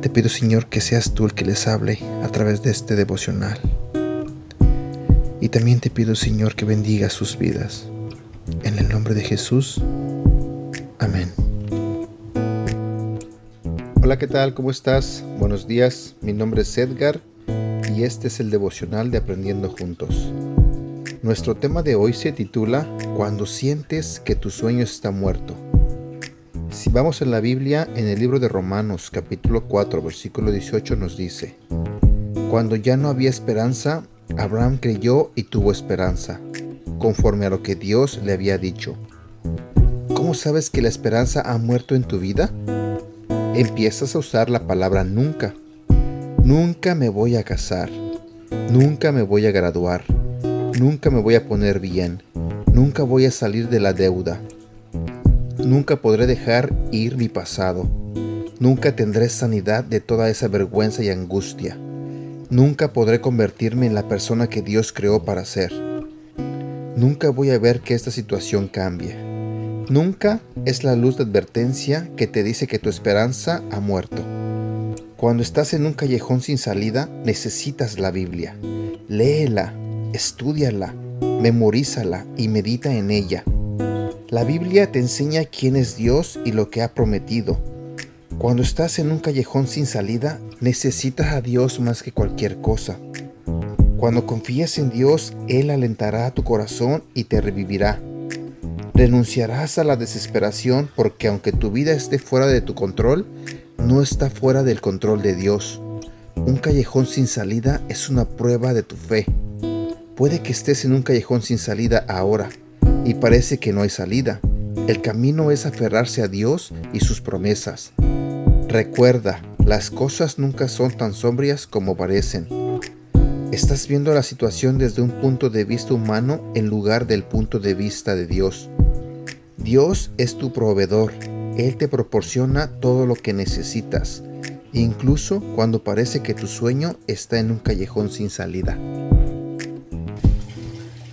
Te pido, Señor, que seas tú el que les hable a través de este devocional. Y también te pido, Señor, que bendiga sus vidas. En el nombre de Jesús. Amén. Hola, ¿qué tal? ¿Cómo estás? Buenos días. Mi nombre es Edgar y este es el devocional de Aprendiendo Juntos. Nuestro tema de hoy se titula Cuando sientes que tu sueño está muerto. Si vamos en la Biblia, en el libro de Romanos capítulo 4 versículo 18 nos dice, Cuando ya no había esperanza, Abraham creyó y tuvo esperanza, conforme a lo que Dios le había dicho. ¿Cómo sabes que la esperanza ha muerto en tu vida? empiezas a usar la palabra nunca. Nunca me voy a casar. Nunca me voy a graduar. Nunca me voy a poner bien. Nunca voy a salir de la deuda. Nunca podré dejar ir mi pasado. Nunca tendré sanidad de toda esa vergüenza y angustia. Nunca podré convertirme en la persona que Dios creó para ser. Nunca voy a ver que esta situación cambie. Nunca es la luz de advertencia que te dice que tu esperanza ha muerto. Cuando estás en un callejón sin salida, necesitas la Biblia. Léela, estudiala, memorízala y medita en ella. La Biblia te enseña quién es Dios y lo que ha prometido. Cuando estás en un callejón sin salida, necesitas a Dios más que cualquier cosa. Cuando confías en Dios, Él alentará a tu corazón y te revivirá. Renunciarás a la desesperación porque aunque tu vida esté fuera de tu control, no está fuera del control de Dios. Un callejón sin salida es una prueba de tu fe. Puede que estés en un callejón sin salida ahora y parece que no hay salida. El camino es aferrarse a Dios y sus promesas. Recuerda, las cosas nunca son tan sombrías como parecen. Estás viendo la situación desde un punto de vista humano en lugar del punto de vista de Dios. Dios es tu proveedor. Él te proporciona todo lo que necesitas, incluso cuando parece que tu sueño está en un callejón sin salida.